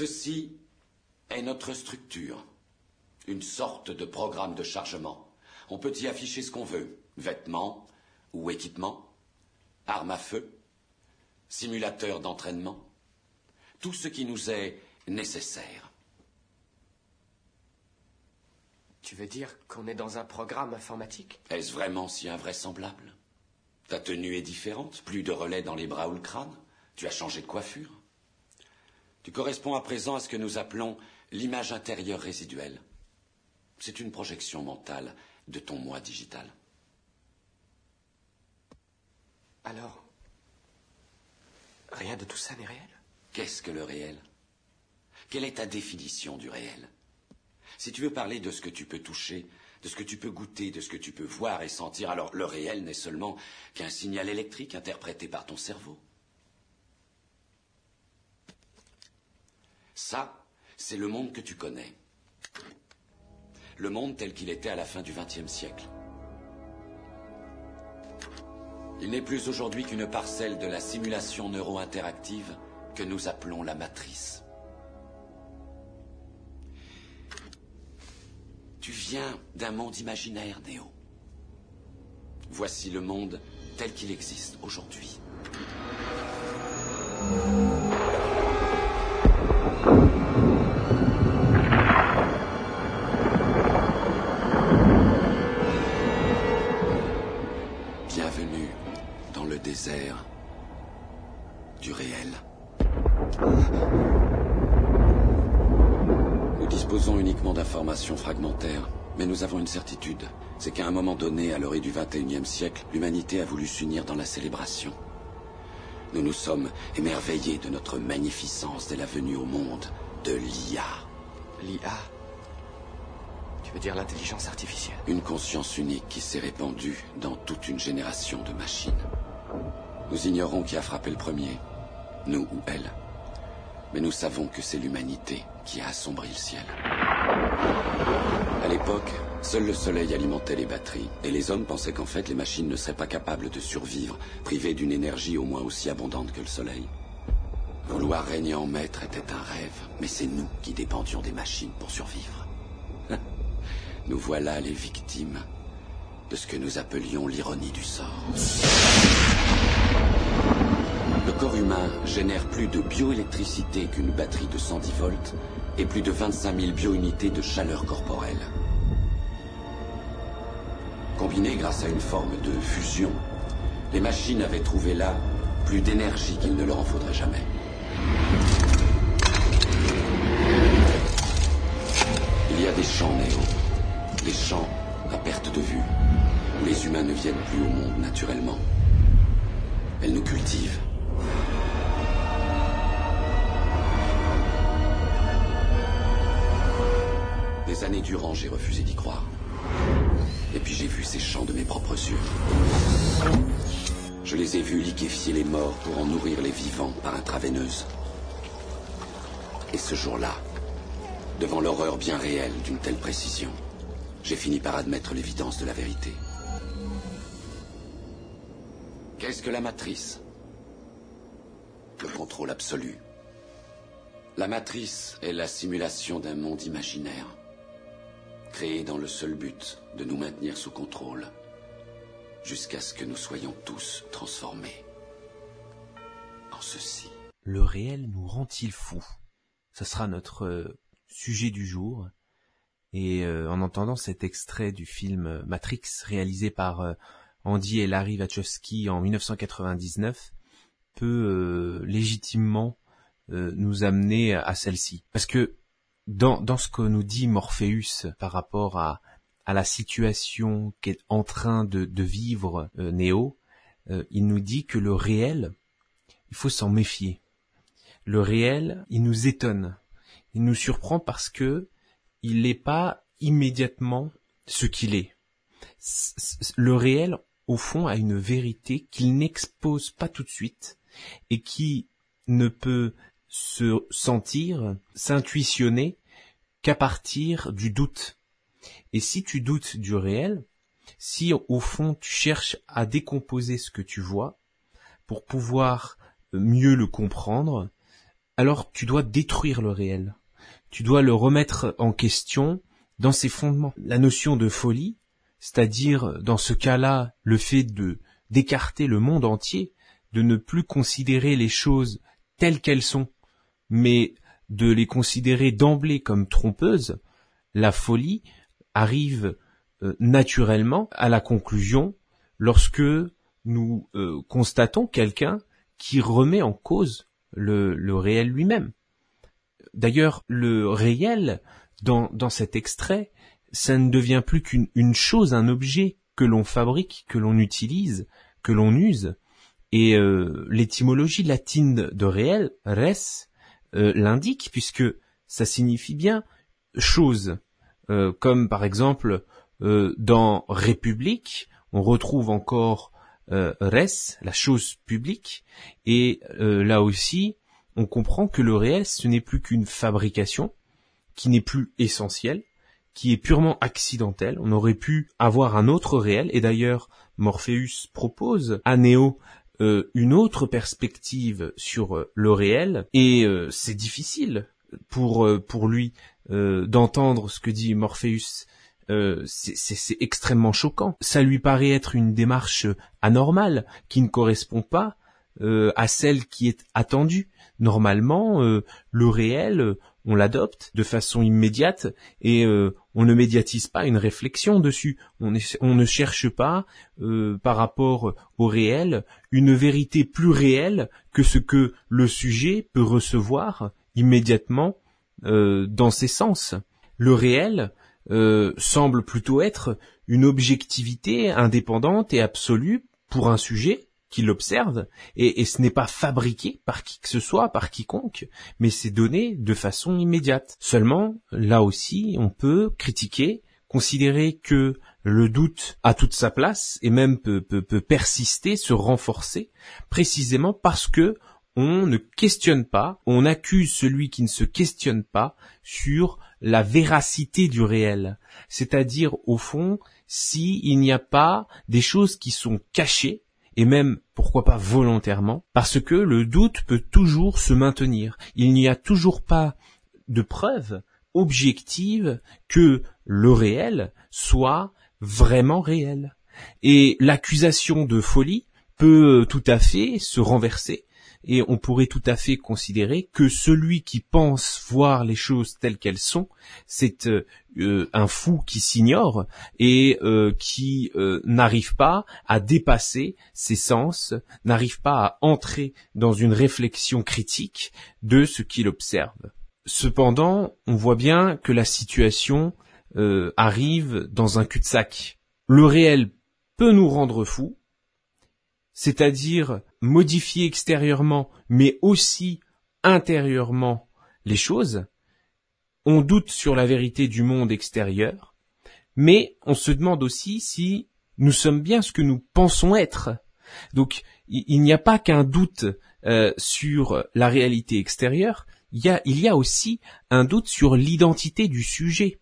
Ceci est notre structure. Une sorte de programme de chargement. On peut y afficher ce qu'on veut. Vêtements ou équipements, armes à feu, simulateurs d'entraînement. Tout ce qui nous est nécessaire. Tu veux dire qu'on est dans un programme informatique? Est-ce vraiment si invraisemblable? Ta tenue est différente, plus de relais dans les bras ou le crâne? Tu as changé de coiffure? Tu corresponds à présent à ce que nous appelons l'image intérieure résiduelle. C'est une projection mentale de ton moi digital. Alors, rien de tout ça n'est réel? Qu'est-ce que le réel? Quelle est ta définition du réel? Si tu veux parler de ce que tu peux toucher, de ce que tu peux goûter, de ce que tu peux voir et sentir, alors le réel n'est seulement qu'un signal électrique interprété par ton cerveau. Ça, c'est le monde que tu connais. Le monde tel qu'il était à la fin du XXe siècle. Il n'est plus aujourd'hui qu'une parcelle de la simulation neuro-interactive que nous appelons la matrice. Tu viens d'un monde imaginaire, Néo. Voici le monde tel qu'il existe aujourd'hui. Mais nous avons une certitude. C'est qu'à un moment donné, à l'orée du XXIe siècle, l'humanité a voulu s'unir dans la célébration. Nous nous sommes émerveillés de notre magnificence dès la venue au monde de l'IA. L'IA Tu veux dire l'intelligence artificielle? Une conscience unique qui s'est répandue dans toute une génération de machines. Nous ignorons qui a frappé le premier, nous ou elle. Mais nous savons que c'est l'humanité qui a assombri le ciel. L'époque, seul le soleil alimentait les batteries, et les hommes pensaient qu'en fait les machines ne seraient pas capables de survivre, privées d'une énergie au moins aussi abondante que le soleil. Vouloir régner en maître était un rêve, mais c'est nous qui dépendions des machines pour survivre. Nous voilà les victimes de ce que nous appelions l'ironie du sort. Le corps humain génère plus de bioélectricité qu'une batterie de 110 volts et plus de 25 000 biounités de chaleur corporelle. Grâce à une forme de fusion, les machines avaient trouvé là plus d'énergie qu'il ne leur en faudrait jamais. Il y a des champs néo, des champs à perte de vue, où les humains ne viennent plus au monde naturellement. Elles nous cultivent. Des années durant, j'ai refusé d'y croire. Et puis j'ai vu ces champs de mes propres yeux. Je les ai vus liquéfier les morts pour en nourrir les vivants par intraveineuse. Et ce jour-là, devant l'horreur bien réelle d'une telle précision, j'ai fini par admettre l'évidence de la vérité. Qu'est-ce que la matrice? Le contrôle absolu. La matrice est la simulation d'un monde imaginaire, créé dans le seul but de nous maintenir sous contrôle, jusqu'à ce que nous soyons tous transformés en ceci. Le réel nous rend-il fous? Ce sera notre euh, sujet du jour. Et euh, en entendant cet extrait du film Matrix réalisé par euh, Andy et Larry Wachowski en 1999 peut légitimement nous amener à celle-ci. Parce que dans, dans ce que nous dit Morpheus par rapport à, à la situation qu'est en train de, de vivre euh, Néo, euh, il nous dit que le réel, il faut s'en méfier. Le réel, il nous étonne, il nous surprend parce que il n'est pas immédiatement ce qu'il est. Le réel, au fond, a une vérité qu'il n'expose pas tout de suite et qui ne peut se sentir, s'intuitionner qu'à partir du doute. Et si tu doutes du réel, si au fond tu cherches à décomposer ce que tu vois pour pouvoir mieux le comprendre, alors tu dois détruire le réel. Tu dois le remettre en question dans ses fondements. La notion de folie, c'est-à-dire dans ce cas-là le fait de d'écarter le monde entier, de ne plus considérer les choses telles qu'elles sont, mais de les considérer d'emblée comme trompeuses, la folie arrive euh, naturellement à la conclusion lorsque nous euh, constatons quelqu'un qui remet en cause le, le réel lui-même. D'ailleurs, le réel, dans, dans cet extrait, ça ne devient plus qu'une chose, un objet que l'on fabrique, que l'on utilise, que l'on use. Et euh, l'étymologie latine de réel, res, euh, l'indique, puisque ça signifie bien chose. Euh, comme par exemple dans République, on retrouve encore res, la chose publique, et là aussi, on comprend que le réel, ce n'est plus qu'une fabrication, qui n'est plus essentielle, qui est purement accidentel. On aurait pu avoir un autre réel, et d'ailleurs Morpheus propose à Néo euh, une autre perspective sur euh, le réel, et euh, c'est difficile pour pour lui d'entendre ce que dit Morpheus. c'est extrêmement choquant. Ça lui paraît être une démarche anormale qui ne correspond pas à celle qui est attendue. Normalement, le réel, on l'adopte de façon immédiate et euh, on ne médiatise pas une réflexion dessus. On, ne cherche pas, euh, par rapport au réel, une vérité plus réelle que ce que le sujet peut recevoir immédiatement euh, dans ses sens. Le réel semble plutôt être une objectivité indépendante et absolue pour un sujet qui l'observe, et, ce n'est pas fabriqué par qui que ce soit, par quiconque, mais c'est donné de façon immédiate. Seulement, là aussi, on peut critiquer, considérer que le doute a toute sa place et même peut, persister, se renforcer, précisément parce que on ne questionne pas, on accuse celui qui ne se questionne pas sur la véracité du réel. C'est-à-dire, au fond, s'il n'y a pas des choses qui sont cachées, et même pourquoi pas volontairement, parce que le doute peut toujours se maintenir. Il n'y a toujours pas de preuve objective que le réel soit vraiment réel. Et l'accusation de folie peut tout à fait se renverser et on pourrait tout à fait considérer que celui qui pense voir les choses telles qu'elles sont, c'est euh, euh, un fou qui s'ignore et euh, qui n'arrive pas à dépasser ses sens, n'arrive pas à entrer dans une réflexion critique de ce qu'il observe. Cependant, on voit bien que la situation arrive dans un cul-de-sac. Le réel peut nous rendre fous, c'est-à-dire modifier extérieurement, mais aussi intérieurement les choses, on doute sur la vérité du monde extérieur, mais on se demande aussi si nous sommes bien ce que nous pensons être. Donc il, n'y a pas qu'un doute euh, sur la réalité extérieure, y, a, il y a aussi un doute sur l'identité du sujet.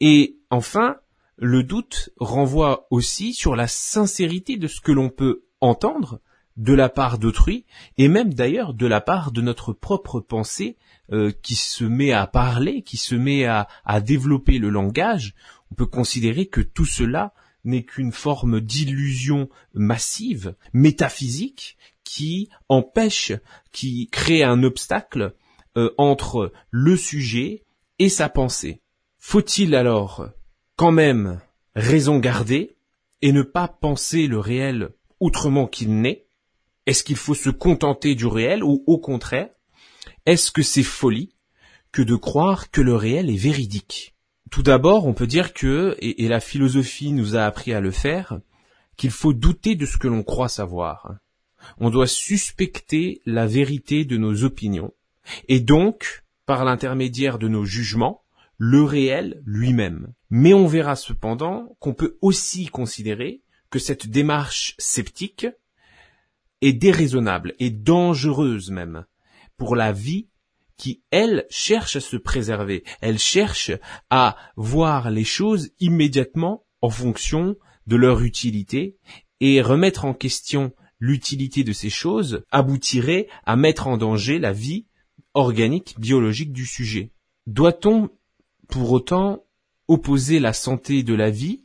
Et enfin, le doute renvoie aussi sur la sincérité de ce que l'on peut entendre de la part d'autrui et même d'ailleurs de la part de notre propre pensée euh, qui se met à parler, qui se met à, développer le langage, on peut considérer que tout cela n'est qu'une forme d'illusion massive, métaphysique, qui empêche, qui crée un obstacle euh, entre le sujet et sa pensée. Faut-il alors quand même raison garder et ne pas penser le réel autrement qu'il n'est? Est-ce qu'il faut se contenter du réel ou au contraire, est-ce que c'est folie que de croire que le réel est véridique? Tout d'abord, on peut dire que, et, la philosophie nous a appris à le faire, qu'il faut douter de ce que l'on croit savoir. On doit suspecter la vérité de nos opinions, et donc, par l'intermédiaire de nos jugements, le réel lui-même. Mais on verra cependant qu'on peut aussi considérer que cette démarche sceptique est déraisonnable et dangereuse même pour la vie qui, elle, cherche à se préserver. Elle cherche à voir les choses immédiatement en fonction de leur utilité et remettre en question l'utilité de ces choses aboutirait à mettre en danger la vie organique, biologique du sujet. Doit-on, pour autant, opposer la santé de la vie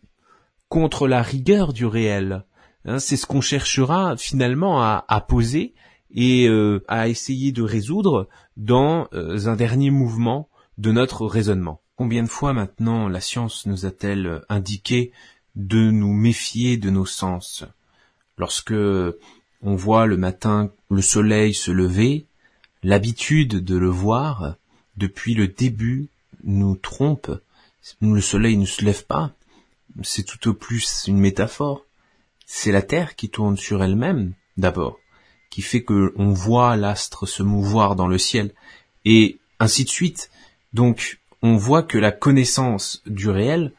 contre la rigueur du réel? Hein, C'est ce qu'on cherchera finalement à, poser et euh, à essayer de résoudre dans euh, un dernier mouvement de notre raisonnement. Combien de fois maintenant la science nous a-t-elle indiqué de nous méfier de nos sens? Lorsque on voit le matin le soleil se lever, l'habitude de le voir depuis le début nous trompe. Le soleil ne se lève pas. C'est tout au plus une métaphore. C'est la Terre qui tourne sur elle-même, d'abord, qui fait que on voit l'astre se mouvoir dans le ciel, et ainsi de suite. Donc, on voit que la connaissance du réel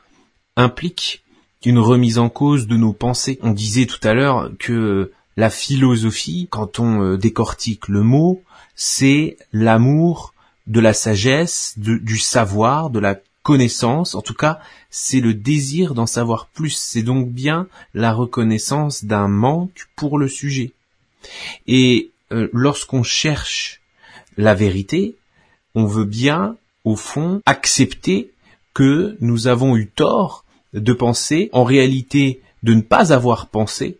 implique une remise en cause de nos pensées. On disait tout à l'heure que la philosophie, quand on euh, décortique le mot, c'est l'amour de la sagesse, du savoir, de la connaissance, en tout cas, c'est le désir d'en savoir plus, c'est donc bien la reconnaissance d'un manque pour le sujet. Et euh, lorsqu'on cherche la vérité, on veut bien, au fond, accepter que nous avons eu tort de penser, en réalité de ne pas avoir pensé,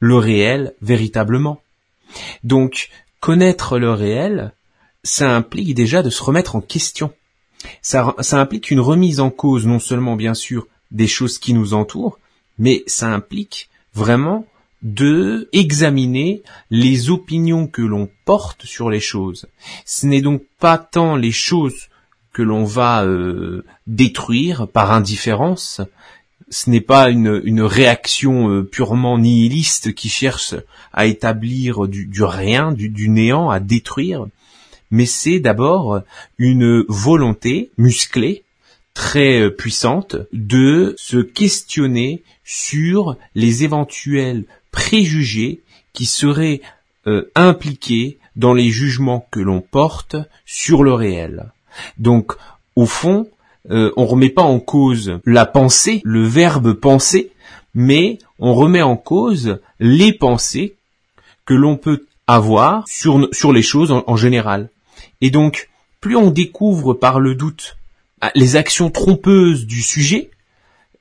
le réel véritablement. Donc, connaître le réel, ça implique déjà de se remettre en question. Ça, implique une remise en cause non seulement bien sûr des choses qui nous entourent, mais ça implique vraiment de examiner les opinions que l'on porte sur les choses. Ce n'est donc pas tant les choses que l'on va euh, détruire par indifférence, ce n'est pas une, réaction euh, purement nihiliste qui cherche à établir du, rien, du, néant, à détruire, mais c'est d'abord une volonté musclée, très euh, puissante, de se questionner sur les éventuels préjugés qui seraient euh, impliqués dans les jugements que l'on porte sur le réel. Donc, au fond, euh, on remet pas en cause la pensée, le verbe penser, mais on remet en cause les pensées que l'on peut avoir sur, sur les choses en, général. Et donc, plus on découvre par le doute ah, les actions trompeuses du sujet,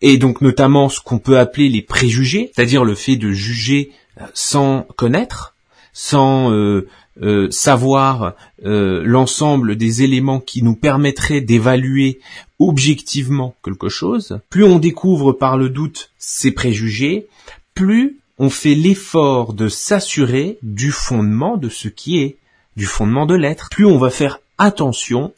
et donc notamment ce qu'on peut appeler les préjugés, c'est-à-dire le fait de juger euh, sans connaître, sans euh, euh, savoir l'ensemble des éléments qui nous permettraient d'évaluer objectivement quelque chose, plus on découvre par le doute ses préjugés, plus on fait l'effort de s'assurer du fondement de ce qui est, du fondement de l'être, plus on va faire attention,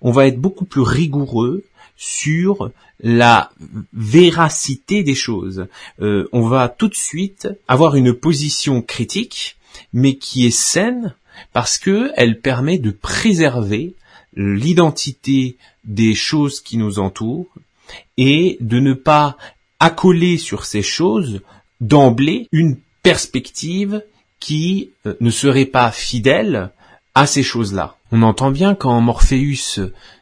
on va être beaucoup plus rigoureux sur la véracité des choses. Euh, on va tout de suite avoir une position critique, mais qui est saine parce que elle permet de préserver l'identité des choses qui nous entourent et de ne pas accoler sur ces choses d'emblée une perspective qui euh, ne serait pas fidèle à ces choses-là. On entend bien quand Morpheus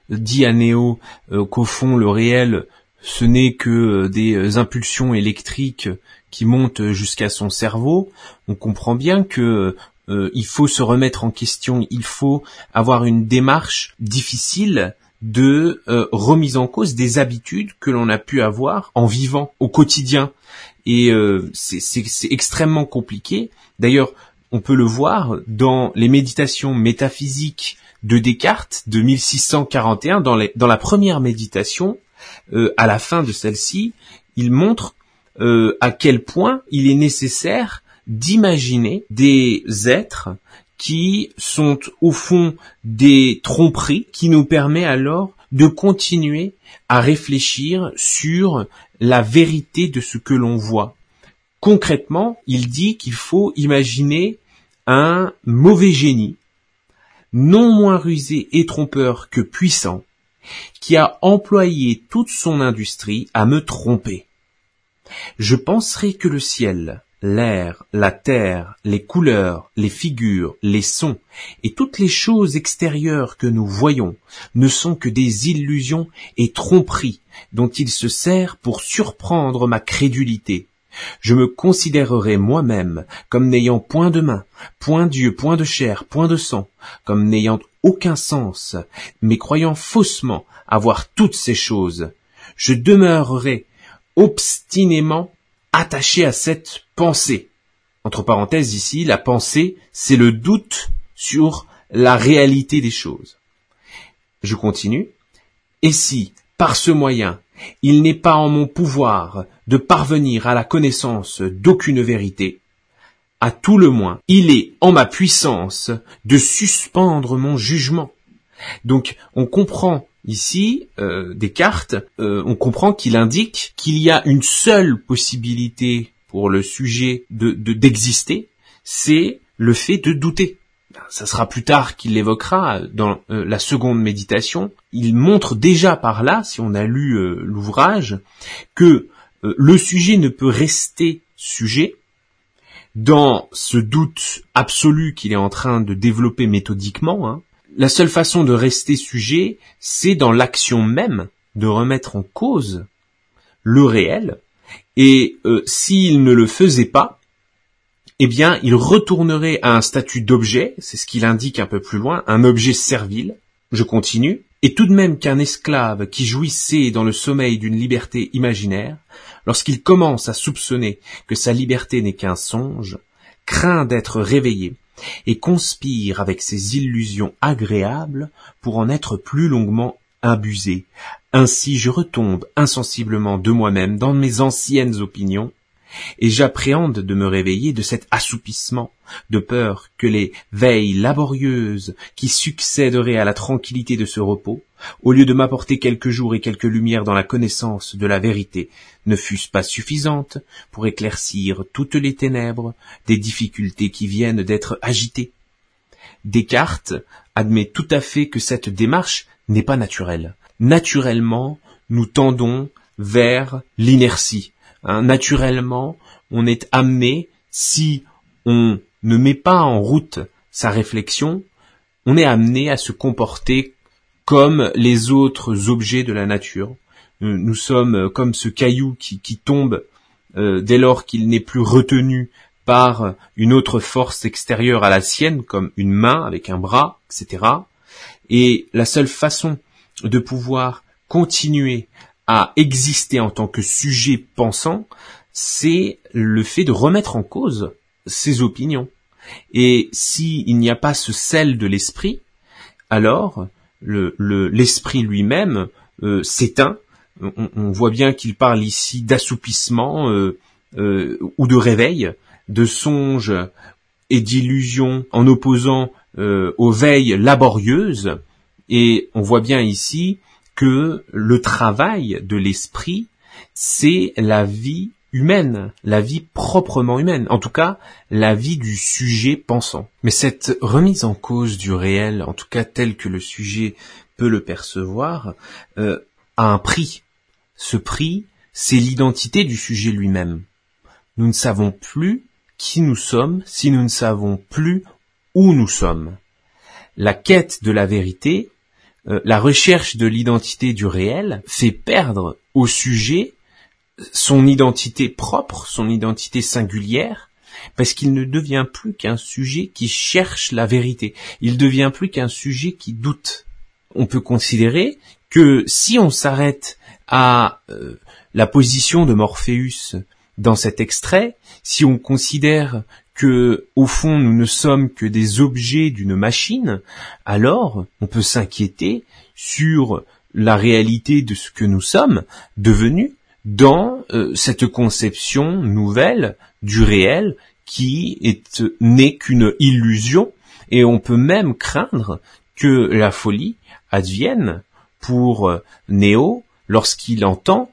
dit à Néo euh, qu'au fond le réel ce n'est que euh, des impulsions électriques qui montent jusqu'à son cerveau, on comprend bien que euh, il faut se remettre en question, il faut avoir une démarche difficile de remise en cause des habitudes que l'on a pu avoir en vivant au quotidien. Et c'est extrêmement compliqué. D'ailleurs, on peut le voir dans les méditations métaphysiques de Descartes de 1641, dans, la première méditation, à la fin de celle-ci, il montre à quel point il est nécessaire d'imaginer des êtres qui sont au fond des tromperies qui nous permet alors de continuer à réfléchir sur la vérité de ce que l'on voit. Concrètement, il dit qu'il faut imaginer un mauvais génie, non moins rusé et trompeur que puissant, qui a employé toute son industrie à me tromper. Je penserai que le ciel, l'air, la terre, les couleurs, les figures, les sons, et toutes les choses extérieures que nous voyons ne sont que des illusions et tromperies dont il se sert pour surprendre ma crédulité. Je me considérerai moi-même comme n'ayant point de main, point d'yeux, point de chair, point de sang, comme n'ayant aucun sens, mais croyant faussement avoir toutes ces choses, je demeurerai obstinément attaché à cette pensée. Entre parenthèses ici, la pensée, c'est le doute sur la réalité des choses. Je continue. Et si, par ce moyen, il n'est pas en mon pouvoir de parvenir à la connaissance d'aucune vérité, à tout le moins, il est en ma puissance de suspendre mon jugement. Donc, on comprend ici euh, Descartes, euh, on comprend qu'il indique qu'il y a une seule possibilité pour le sujet de d'exister, c'est le fait de douter. Ça sera plus tard qu'il l'évoquera dans euh, la seconde méditation. Il montre déjà par là, si on a lu euh, l'ouvrage, que le sujet ne peut rester sujet dans ce doute absolu qu'il est en train de développer méthodiquement, hein, la seule façon de rester sujet, c'est dans l'action même de remettre en cause le réel, et euh, s'il ne le faisait pas, eh bien, il retournerait à un statut d'objet, c'est ce qu'il indique un peu plus loin, un objet servile. Je continue. Et tout de même qu'un esclave qui jouissait dans le sommeil d'une liberté imaginaire, lorsqu'il commence à soupçonner que sa liberté n'est qu'un songe, craint d'être réveillé et conspire avec ses illusions agréables pour en être plus longuement abusé. Ainsi je retombe insensiblement de moi-même dans mes anciennes opinions, et j'appréhende de me réveiller de cet assoupissement, de peur que les veilles laborieuses qui succéderaient à la tranquillité de ce repos, au lieu de m'apporter quelques jours et quelques lumières dans la connaissance de la vérité, ne fussent pas suffisantes pour éclaircir toutes les ténèbres des difficultés qui viennent d'être agitées. Descartes admet tout à fait que cette démarche n'est pas naturelle. Naturellement, nous tendons vers l'inertie, Hein, naturellement, on est amené, si on ne met pas en route sa réflexion, on est amené à se comporter comme les autres objets de la nature. Euh, nous sommes comme ce caillou qui, tombe euh, dès lors qu'il n'est plus retenu par une autre force extérieure à la sienne, comme une main avec un bras, etc. Et la seule façon de pouvoir continuer à exister en tant que sujet pensant, c'est le fait de remettre en cause ses opinions. Et s'il n'y a pas ce sel de l'esprit, alors l'esprit lui-même euh, s'éteint. On, voit bien qu'il parle ici d'assoupissement euh, euh, ou de réveil, de songe et d'illusion en opposant aux veilles laborieuses. Et on voit bien ici que le travail de l'esprit, c'est la vie humaine, la vie proprement humaine, en tout cas la vie du sujet pensant. Mais cette remise en cause du réel, en tout cas tel que le sujet peut le percevoir, euh, a un prix. Ce prix, c'est l'identité du sujet lui-même. Nous ne savons plus qui nous sommes si nous ne savons plus où nous sommes. La quête de la vérité euh, la recherche de l'identité du réel fait perdre au sujet son identité propre, son identité singulière, parce qu'il ne devient plus qu'un sujet qui cherche la vérité. Il devient plus qu'un sujet qui doute. On peut considérer que si on s'arrête à euh, la position de Morpheus dans cet extrait, si on considère que, au fond, nous ne sommes que des objets d'une machine, alors on peut s'inquiéter sur la réalité de ce que nous sommes devenus dans euh, cette conception nouvelle du réel qui est n'est qu'une illusion et on peut même craindre que la folie advienne pour euh, Néo lorsqu'il entend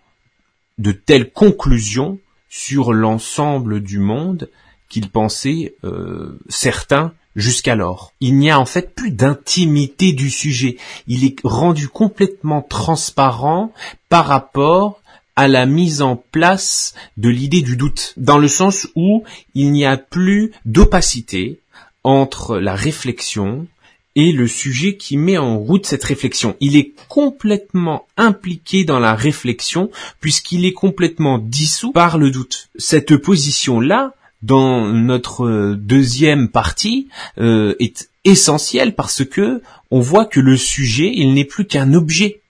de telles conclusions sur l'ensemble du monde qu'il pensait euh, certains jusqu'alors. Il n'y a en fait plus d'intimité du sujet. Il est rendu complètement transparent par rapport à la mise en place de l'idée du doute, dans le sens où il n'y a plus d'opacité entre la réflexion et le sujet qui met en route cette réflexion. Il est complètement impliqué dans la réflexion puisqu'il est complètement dissous par le doute. Cette position-là dans notre deuxième partie euh, est essentiel parce que on voit que le sujet, il n'est plus qu'un objet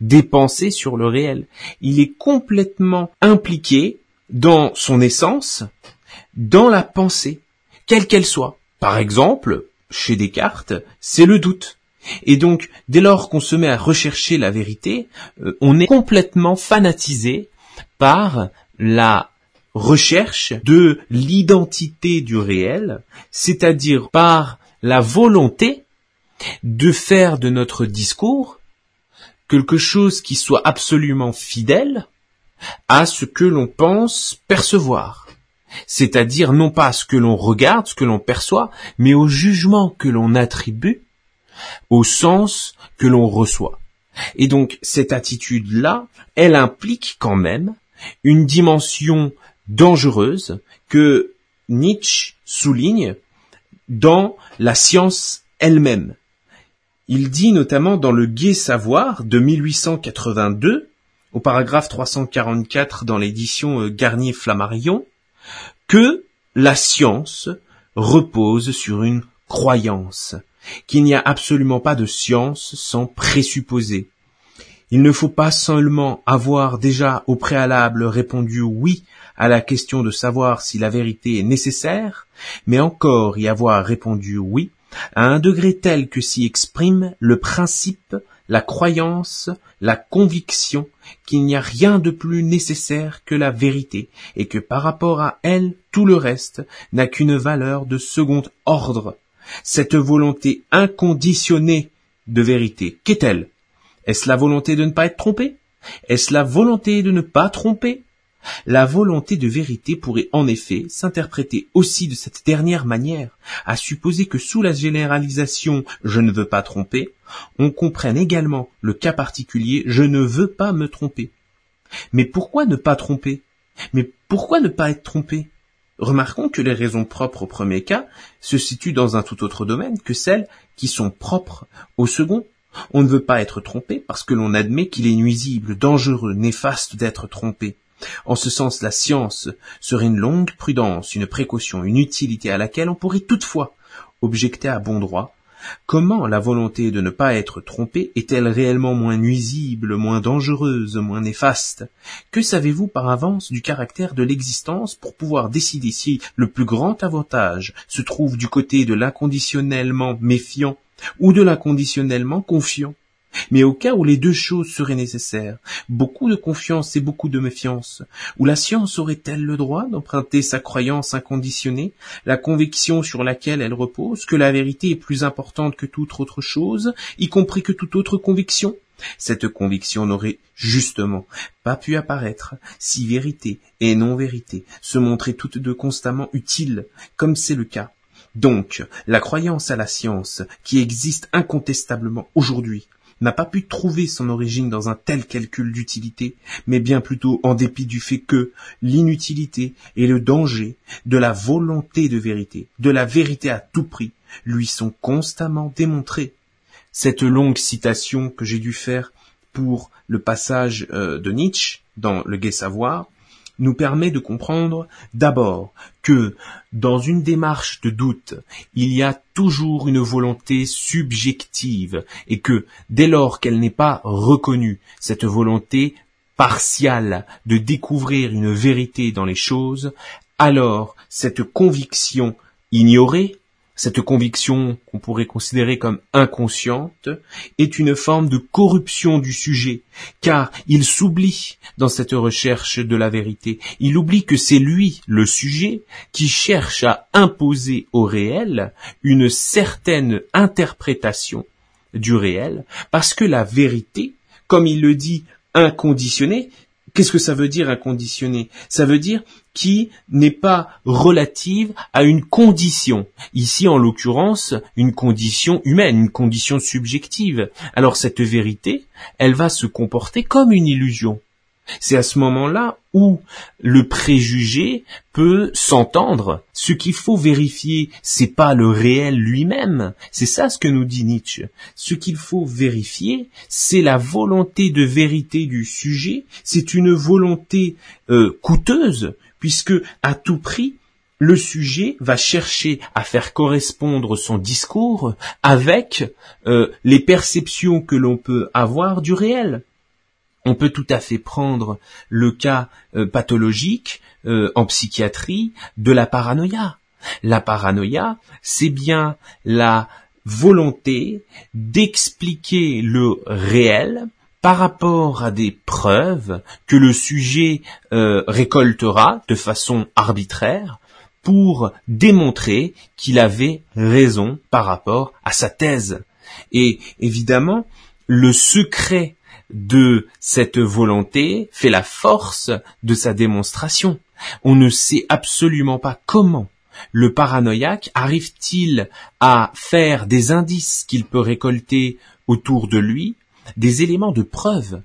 dépensé sur le réel. Il est complètement impliqué dans son essence, dans la pensée, quelle qu'elle soit. Par exemple, chez Descartes, c'est le doute. Et donc, dès lors qu'on se met à rechercher la vérité, euh, on est complètement fanatisé par la recherche de l'identité du réel, c'est-à-dire par la volonté de faire de notre discours quelque chose qui soit absolument fidèle à ce que l'on pense percevoir. C'est-à-dire non pas à ce que l'on regarde, ce que l'on perçoit, mais au jugement que l'on attribue, au sens que l'on reçoit. Et donc cette attitude-là, elle implique quand même une dimension dangereuse que Nietzsche souligne dans la science elle-même. Il dit notamment dans le Gai Savoir de 1882, au paragraphe 344 dans l'édition euh, Garnier-Flammarion, que la science repose sur une croyance, qu'il n'y a absolument pas de science sans présupposer. Il ne faut pas seulement avoir déjà au préalable répondu oui à la question de savoir si la vérité est nécessaire, mais encore y avoir répondu oui à un degré tel que s'y exprime le principe, la croyance, la conviction qu'il n'y a rien de plus nécessaire que la vérité, et que par rapport à elle tout le reste n'a qu'une valeur de second ordre. Cette volonté inconditionnée de vérité, qu'est-elle? Est-ce la volonté de ne pas être trompé? Est-ce la volonté de ne pas tromper? La volonté de vérité pourrait en effet s'interpréter aussi de cette dernière manière, à supposer que sous la généralisation je ne veux pas tromper, on comprenne également le cas particulier je ne veux pas me tromper. Mais pourquoi ne pas tromper? Mais pourquoi ne pas être trompé? Remarquons que les raisons propres au premier cas se situent dans un tout autre domaine que celles qui sont propres au second. On ne veut pas être trompé parce que l'on admet qu'il est nuisible, dangereux, néfaste d'être trompé. En ce sens, la science serait une longue prudence, une précaution, une utilité à laquelle on pourrait toutefois objecter à bon droit. Comment la volonté de ne pas être trompé est-elle réellement moins nuisible, moins dangereuse, moins néfaste? Que savez-vous par avance du caractère de l'existence pour pouvoir décider si le plus grand avantage se trouve du côté de l'inconditionnellement méfiant ou de l'inconditionnellement confiant mais au cas où les deux choses seraient nécessaires, beaucoup de confiance et beaucoup de méfiance, où la science aurait-elle le droit d'emprunter sa croyance inconditionnée, la conviction sur laquelle elle repose, que la vérité est plus importante que toute autre chose, y compris que toute autre conviction? Cette conviction n'aurait justement pas pu apparaître si vérité et non-vérité se montraient toutes deux constamment utiles, comme c'est le cas. Donc, la croyance à la science, qui existe incontestablement aujourd'hui, n'a pas pu trouver son origine dans un tel calcul d'utilité, mais bien plutôt en dépit du fait que l'inutilité et le danger de la volonté de vérité, de la vérité à tout prix, lui sont constamment démontrés. Cette longue citation que j'ai dû faire pour le passage euh, de Nietzsche dans Le Gai Savoir nous permet de comprendre d'abord que dans une démarche de doute, il y a toujours une volonté subjective et que dès lors qu'elle n'est pas reconnue, cette volonté partiale de découvrir une vérité dans les choses, alors cette conviction ignorée cette conviction qu'on pourrait considérer comme inconsciente est une forme de corruption du sujet, car il s'oublie dans cette recherche de la vérité. Il oublie que c'est lui, le sujet, qui cherche à imposer au réel une certaine interprétation du réel, parce que la vérité, comme il le dit inconditionnée, Qu'est-ce que ça veut dire inconditionné Ça veut dire qui n'est pas relative à une condition. Ici, en l'occurrence, une condition humaine, une condition subjective. Alors cette vérité, elle va se comporter comme une illusion. C'est à ce moment-là où le préjugé peut s'entendre. Ce qu'il faut vérifier, c'est pas le réel lui-même. C'est ça ce que nous dit Nietzsche. Ce qu'il faut vérifier, c'est la volonté de vérité du sujet. C'est une volonté euh, coûteuse, puisque à tout prix, le sujet va chercher à faire correspondre son discours avec euh, les perceptions que l'on peut avoir du réel. On peut tout à fait prendre le cas euh, pathologique euh, en psychiatrie de la paranoïa. La paranoïa, c'est bien la volonté d'expliquer le réel par rapport à des preuves que le sujet euh, récoltera de façon arbitraire pour démontrer qu'il avait raison par rapport à sa thèse. Et évidemment, le secret de cette volonté fait la force de sa démonstration. On ne sait absolument pas comment le paranoïaque arrive-t-il à faire des indices qu'il peut récolter autour de lui, des éléments de preuve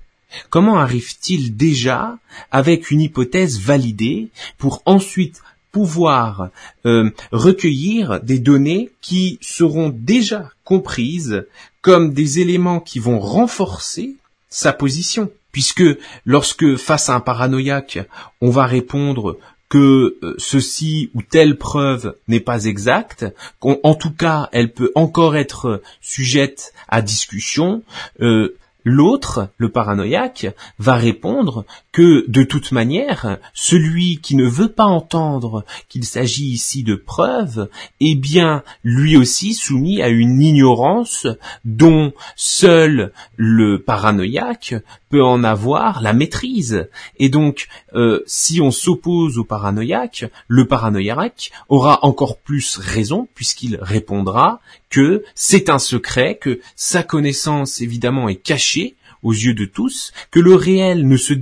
Comment arrive-t-il déjà, avec une hypothèse validée, pour ensuite pouvoir euh, recueillir des données qui seront déjà comprises comme des éléments qui vont renforcer sa position. Puisque lorsque face à un paranoïaque, on va répondre que euh, ceci ou telle preuve n'est pas exacte, qu'en tout cas elle peut encore être sujette à discussion, euh, L'autre, le paranoïaque, va répondre que de toute manière, celui qui ne veut pas entendre qu'il s'agit ici de preuves est bien lui aussi soumis à une ignorance dont seul le paranoïaque peut en avoir la maîtrise. Et donc, euh, si on s'oppose au paranoïaque, le paranoïaque aura encore plus raison puisqu'il répondra que c'est un secret, que sa connaissance évidemment est cachée aux yeux de tous, que le réel ne se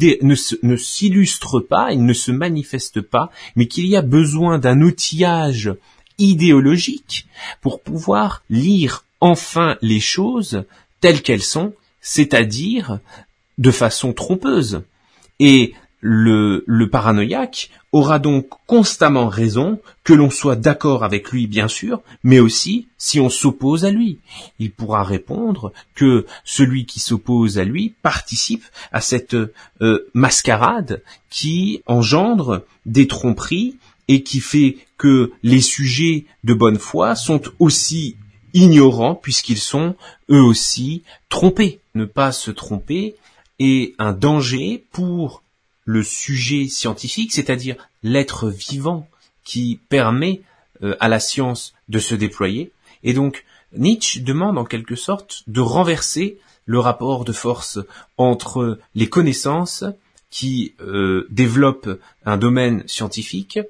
ne s'illustre pas, il ne se manifeste pas, mais qu'il y a besoin d'un outillage idéologique pour pouvoir lire enfin les choses telles qu'elles sont, c'est-à-dire de façon trompeuse. Et le, le paranoïaque aura donc constamment raison, que l'on soit d'accord avec lui bien sûr, mais aussi si on s'oppose à lui. Il pourra répondre que celui qui s'oppose à lui participe à cette euh, mascarade qui engendre des tromperies et qui fait que les sujets de bonne foi sont aussi ignorants puisqu'ils sont eux aussi trompés. Ne pas se tromper est un danger pour le sujet scientifique, c'est-à-dire l'être vivant qui permet euh, à la science de se déployer. Et donc, Nietzsche demande en quelque sorte de renverser le rapport de force entre les connaissances qui euh, développent un domaine scientifique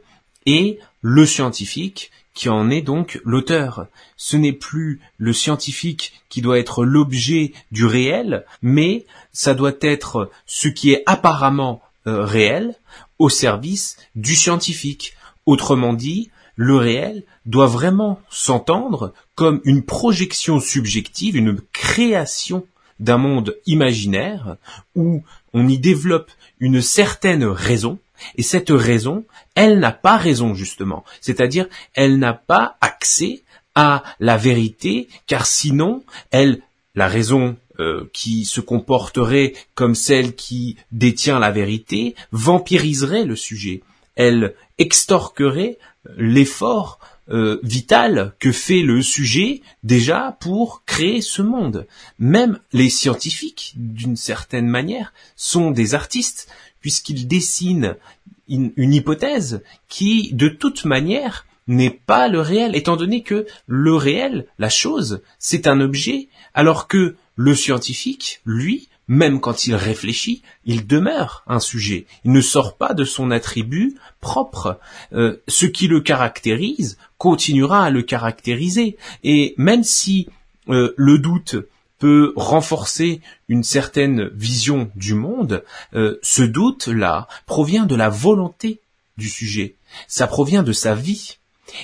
et le scientifique qui en est donc l'auteur. Ce n'est plus le scientifique qui doit être l'objet du réel, mais ça doit être ce qui est apparemment euh, réel au service du scientifique. Autrement dit, le réel doit vraiment s'entendre comme une projection subjective, une création d'un monde imaginaire où on y développe une certaine raison, et cette raison, elle n'a pas raison justement, c'est-à-dire elle n'a pas accès à la vérité, car sinon, elle, la raison euh, qui se comporterait comme celle qui détient la vérité vampiriserait le sujet. Elle extorquerait l'effort euh, vital que fait le sujet déjà pour créer ce monde. Même les scientifiques, d'une certaine manière, sont des artistes puisqu'ils dessinent une hypothèse qui, de toute manière, n'est pas le réel, étant donné que le réel, la chose, c'est un objet, alors que le scientifique, lui, même quand il réfléchit, il demeure un sujet. Il ne sort pas de son attribut propre. Euh, ce qui le caractérise continuera à le caractériser. Et même si euh, le doute peut renforcer une certaine vision du monde, euh, ce doute-là provient de la volonté du sujet. Ça provient de sa vie.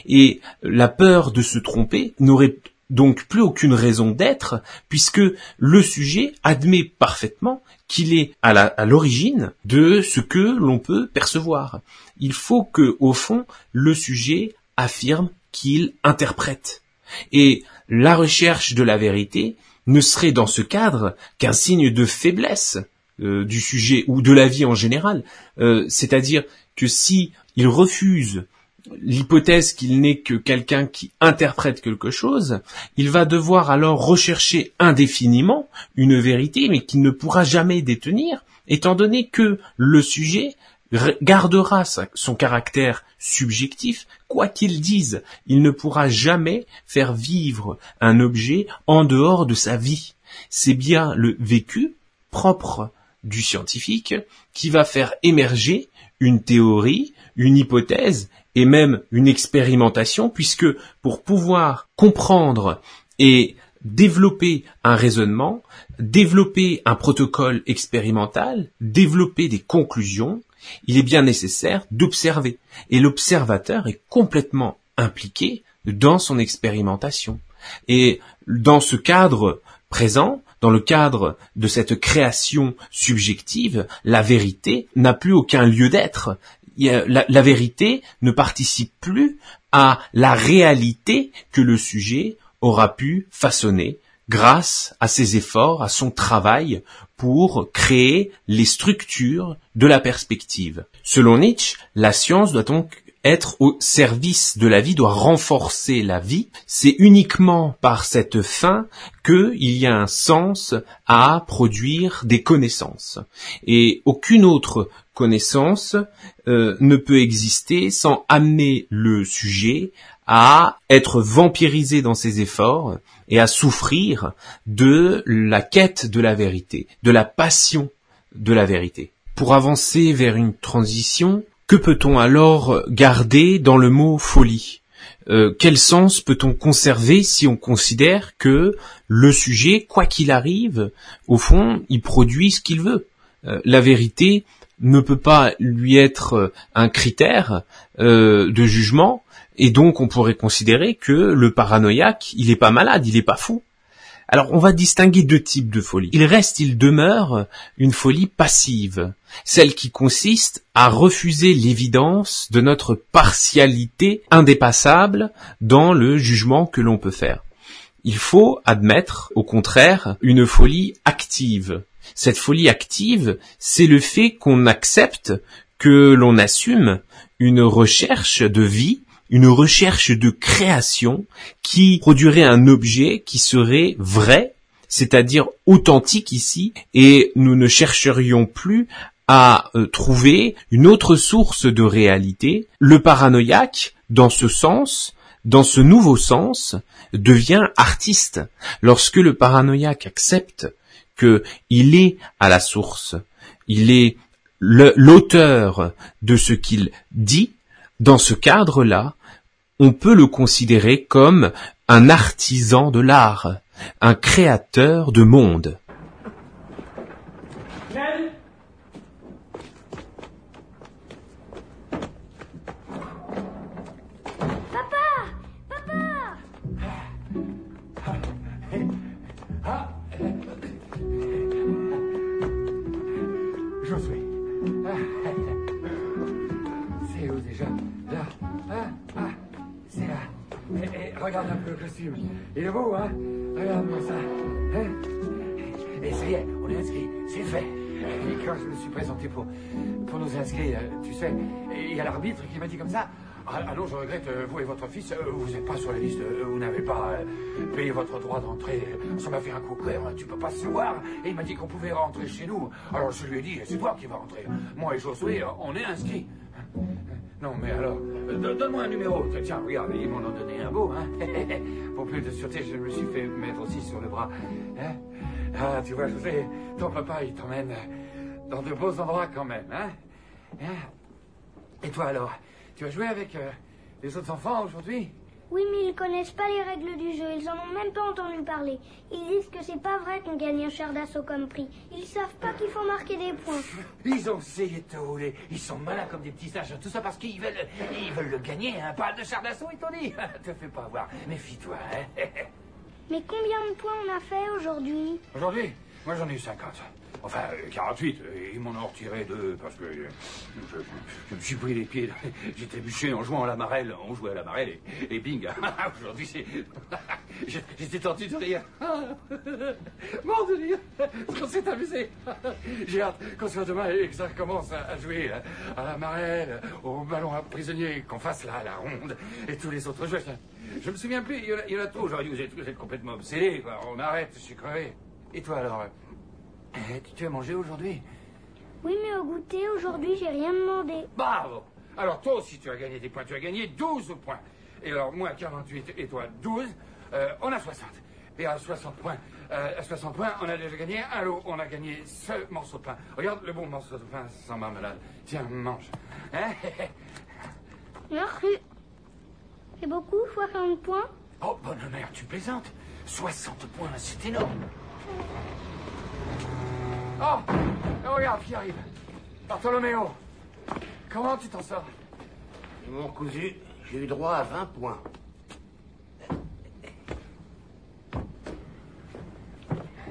Et la peur de se tromper n'aurait donc plus aucune raison d'être, puisque le sujet admet parfaitement qu'il est à l'origine de ce que l'on peut percevoir. Il faut que, au fond, le sujet affirme qu'il interprète. Et la recherche de la vérité ne serait dans ce cadre qu'un signe de faiblesse euh, du sujet ou de la vie en général. Euh, c'est-à-dire que si il refuse l'hypothèse qu'il n'est que quelqu'un qui interprète quelque chose, il va devoir alors rechercher indéfiniment une vérité, mais qu'il ne pourra jamais détenir, étant donné que le sujet gardera son caractère subjectif, quoi qu'il dise, il ne pourra jamais faire vivre un objet en dehors de sa vie. C'est bien le vécu propre du scientifique qui va faire émerger une théorie, une hypothèse et même une expérimentation, puisque pour pouvoir comprendre et développer un raisonnement, développer un protocole expérimental, développer des conclusions, il est bien nécessaire d'observer. Et l'observateur est complètement impliqué dans son expérimentation. Et dans ce cadre présent, dans le cadre de cette création subjective, la vérité n'a plus aucun lieu d'être. La, vérité ne participe plus à la réalité que le sujet aura pu façonner grâce à ses efforts, à son travail pour créer les structures de la perspective. Selon Nietzsche, la science doit donc être au service de la vie, doit renforcer la vie. C'est uniquement par cette fin qu'il y a un sens à produire des connaissances. Et aucune autre connaissance euh, ne peut exister sans amener le sujet à être vampirisé dans ses efforts et à souffrir de la quête de la vérité, de la passion de la vérité. Pour avancer vers une transition, que peut-on alors garder dans le mot folie? Euh, Quel sens peut-on conserver si on considère que le sujet, quoi qu'il arrive, au fond, il produit ce qu'il veut? Euh, La vérité ne peut pas lui être euh, un critère de jugement, et donc on pourrait considérer que le paranoïaque, il est pas malade, il est pas fou. Alors on va distinguer deux types de folie. Il reste, il demeure une folie passive, celle qui consiste à refuser l'évidence de notre partialité indépassable dans le jugement que l'on peut faire. Il faut admettre, au contraire, une folie active. Cette folie active, c'est le fait qu'on accepte que l'on assume une recherche de vie une recherche de création qui produirait un objet qui serait vrai, c'est-à-dire authentique ici, et nous ne chercherions plus à euh, trouver une autre source de réalité. Le paranoïaque, dans ce sens, dans ce nouveau sens, devient artiste. Lorsque le paranoïaque accepte que il est à la source, il est l'auteur de ce qu'il dit, dans ce cadre-là, on peut le considérer comme un artisan de l'art, un créateur de monde. Regarde un peu le costume. Il est beau, hein? Regarde-moi ça. Hein? Et ça y est, on est inscrit. C'est fait. Et quand je me suis présenté pour, pour nous inscrire, tu sais, il y a l'arbitre qui m'a dit comme ça. Ah, allô, je regrette, euh, vous et votre fils, euh, vous n'êtes pas sur la liste, euh, vous n'avez pas payé votre droit d'entrée. Ça m'a fait un coup clair, hein, tu peux pas se voir. Et il m'a dit qu'on pouvait rentrer chez nous. Alors je lui ai dit, c'est toi qui vas rentrer. Moi et Josué, on est inscrits. Non, mais alors, euh, donne-moi un numéro. Tiens, regarde, ils m'en ont donné un beau, hein. Pour plus de sûreté, je me suis fait mettre aussi sur le bras. Hein ah, tu vois, je sais, ton papa, il t'emmène dans de beaux endroits quand même, hein, hein Et toi alors, tu vas jouer avec euh, les autres enfants aujourd'hui? Oui, mais ils connaissent pas les règles du jeu. Ils en ont même pas entendu parler. Ils disent que c'est pas vrai qu'on gagne un char d'assaut comme prix. Ils savent pas qu'il faut marquer des points. Ils ont essayé de te rouler. Ils sont malins comme des petits sages. Tout ça parce qu'ils veulent, ils veulent le gagner. Un hein. Pas de char d'assaut, ils t'ont dit. te fais pas voir. Méfie-toi. Hein. mais combien de points on a fait aujourd'hui? Aujourd'hui? Moi, j'en ai eu 50. Enfin, 48, ils m'en ont retiré deux parce que je, je me suis pris les pieds. J'ai trébuché en jouant à la marelle. On jouait à la marelle et, bing. Aujourd'hui, c'est. J'étais tendu de rire. Bon de rire. On s'est amusé. J'ai hâte qu'on soit demain et que ça commence à jouer à la marelle, au ballon à prisonnier, qu'on fasse là la ronde et tous les autres jeux. Je me souviens plus, il y en a, il y trop aujourd'hui, vous êtes, vous êtes complètement obsédés, quoi. On arrête, je suis crevé. Et toi alors? Eh, Tu, as mangé aujourd'hui? Oui, mais au goûter, aujourd'hui, j'ai rien demandé. Bravo Alors toi aussi, tu as gagné des points. Tu as gagné 12 points. Et alors, moi, 48 et toi, 12. Euh, on a 60. Et à 60 points, euh, à 60 points, on a déjà gagné un lot. On a gagné ce morceau de pain. Regarde le bon morceau de pain sans marmelade. Tiens, mange. Hein? Merci. C'est beaucoup, 60 points? Oh, bonne mère, tu plaisantes 60 points, c'est énorme. Oh, regarde qui arrive. Bartholoméo. Comment tu t'en sors? Mon cousu, j'ai eu droit à 20 points.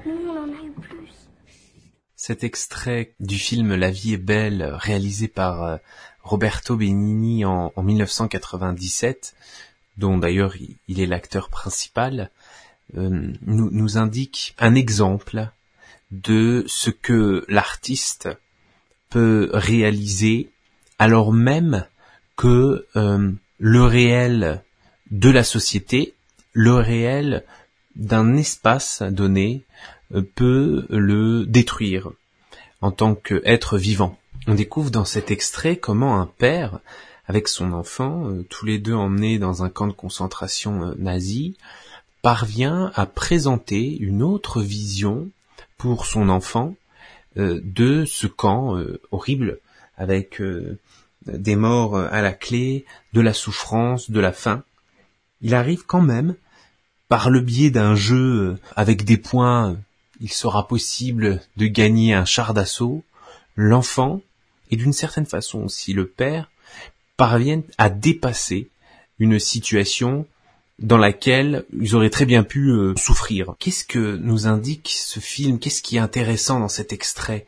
Nous, on en a eu plus. Cet extrait du film La vie est belle, réalisé par euh, Roberto Benigni en, en 1997, dont d'ailleurs il, il est l'acteur principal, euh, nous, nous indique un exemple de ce que l'artiste peut réaliser alors même que euh, le réel de la société, le réel d'un espace donné euh, peut le détruire en tant qu'être vivant. On découvre dans cet extrait comment un père, avec son enfant, euh, tous les deux emmenés dans un camp de concentration nazi, parvient à présenter une autre vision pour son enfant de ce camp horrible, avec des morts à la clé, de la souffrance, de la faim. Il arrive quand même par le biais d'un jeu avec des points, il sera possible de gagner un char d'assaut, l'enfant, et d'une certaine façon aussi le père, parviennent à dépasser une situation dans laquelle ils auraient très bien pu euh, souffrir. Qu'est-ce que nous indique ce film? Qu'est-ce qui est intéressant dans cet extrait?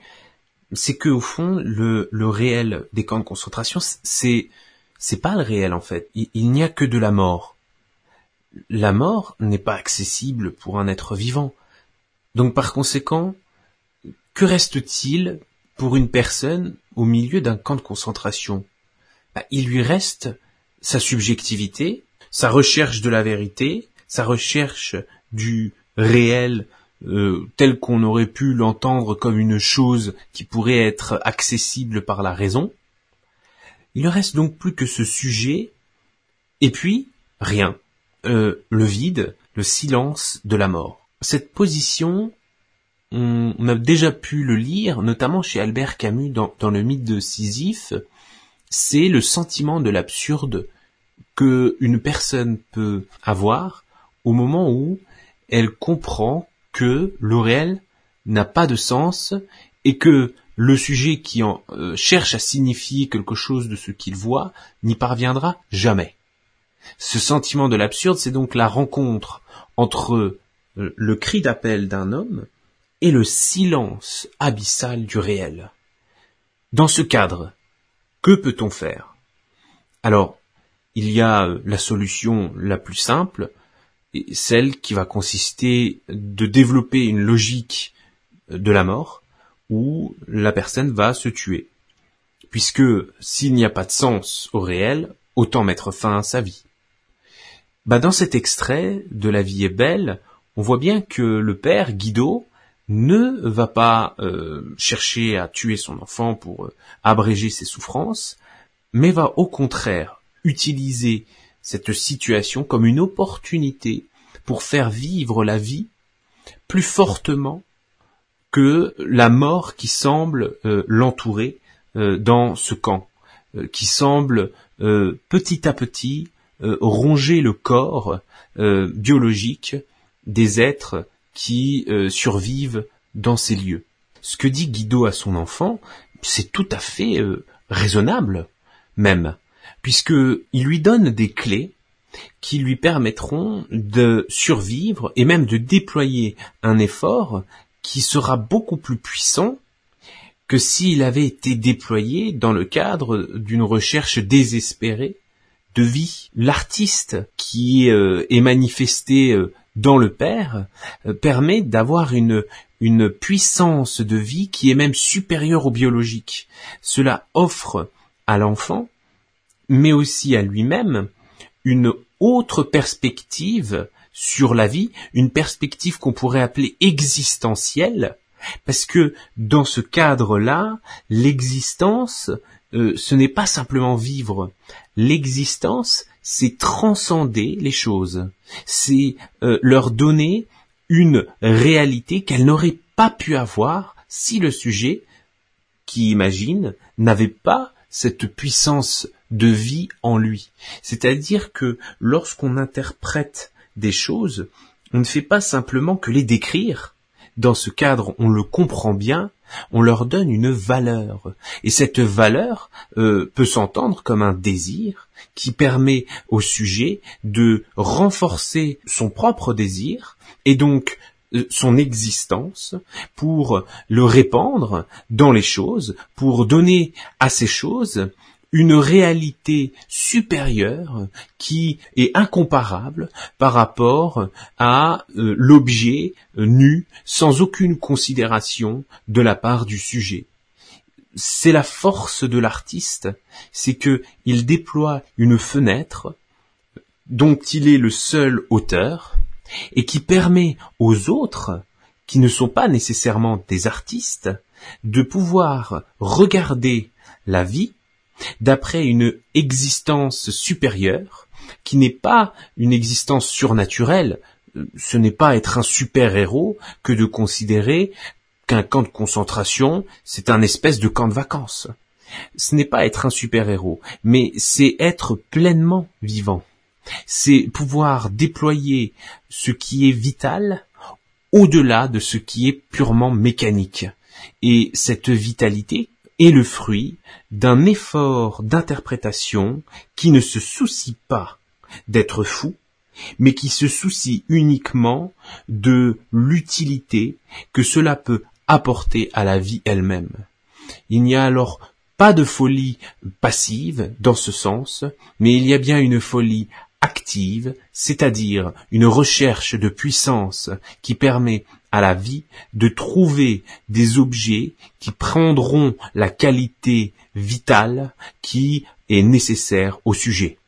C'est que au fond, le, le réel des camps de concentration, c'est c'est pas le réel en fait. il n'y a que de la mort la mort n'est pas accessible pour un être vivant. Donc par conséquent, que reste-t-il pour une personne au milieu d'un camp de concentration? Bah, Il lui reste sa subjectivité, sa recherche de la vérité, sa recherche du réel euh, tel qu'on aurait pu l'entendre comme une chose qui pourrait être accessible par la raison. Il ne reste donc plus que ce sujet, et puis rien. Euh, le vide, le silence de la mort. Cette position, on, a déjà pu le lire, notamment chez Albert Camus dans, dans le mythe de Sisyphe, c'est le sentiment de l'absurde que une personne peut avoir au moment où elle comprend que le réel n'a pas de sens et que le sujet qui en euh, cherche à signifier quelque chose de ce qu'il voit n'y parviendra jamais. Ce sentiment de l'absurde, c'est donc la rencontre entre euh, le cri d'appel d'un homme et le silence abyssal du réel. Dans ce cadre, que peut-on faire? Alors, il y a euh, la solution la plus simple, celle qui va consister de développer une logique de la mort, où la personne va se tuer. Puisque s'il n'y a pas de sens au réel, autant mettre fin à sa vie. Bah dans cet extrait de La vie est belle, on voit bien que le père, Guido, ne va pas euh, chercher à tuer son enfant pour euh, abréger ses souffrances, mais va au contraire utiliser cette situation comme une opportunité pour faire vivre la vie plus fortement que la mort qui semble euh, l'entourer dans ce camp, qui semble petit à petit euh, ronger le corps euh, biologique des êtres qui euh, survivent dans ces lieux. Ce que dit Guido à son enfant, c'est tout à fait raisonnable, même, puisque il lui donne des clés qui lui permettront de survivre et même de déployer un effort qui sera beaucoup plus puissant que s'il avait été déployé dans le cadre d'une recherche désespérée de vie. L'artiste qui euh, est manifesté euh, dans le Père euh, permet d'avoir une, une puissance de vie qui est même supérieure au biologique. Cela offre à l'enfant, mais aussi à lui-même, une autre perspective sur la vie, une perspective qu'on pourrait appeler existentielle, parce que dans ce cadre-là, l'existence, euh, ce n'est pas simplement vivre. L'existence, c'est transcender les choses. C'est euh, leur donner une réalité qu'elles n'auraient pas pu avoir si le sujet qui imagine n'avait pas cette puissance de vie en lui. C'est-à-dire que lorsqu'on interprète des choses, on ne fait pas simplement que les décrire, dans ce cadre, on le comprend bien, on leur donne une valeur. Et cette valeur euh, peut s'entendre comme un désir qui permet au sujet de renforcer son propre désir et donc euh, son existence pour le répandre dans les choses, pour donner à ces choses une réalité supérieure qui est incomparable par rapport à euh, l'objet nu sans aucune considération de la part du sujet. C'est la force de l'artiste, c'est que il déploie une fenêtre dont il est le seul auteur et qui permet aux autres qui ne sont pas nécessairement des artistes de pouvoir regarder la vie d'après une existence supérieure, qui n'est pas une existence surnaturelle, ce n'est pas être un super-héros que de considérer qu'un camp de concentration, c'est un espèce de camp de vacances. Ce n'est pas être un super-héros, mais c'est être pleinement vivant. C'est pouvoir déployer ce qui est vital au-delà de ce qui est purement mécanique. Et cette vitalité est le fruit d'un effort d'interprétation qui ne se soucie pas d'être fou, mais qui se soucie uniquement de l'utilité que cela peut apporter à la vie elle-même. Il n'y a alors pas de folie passive dans ce sens, mais il y a bien une folie active, c'est-à-dire une recherche de puissance qui permet à la vie de trouver des objets qui prendront la qualité vitale qui est nécessaire au sujet.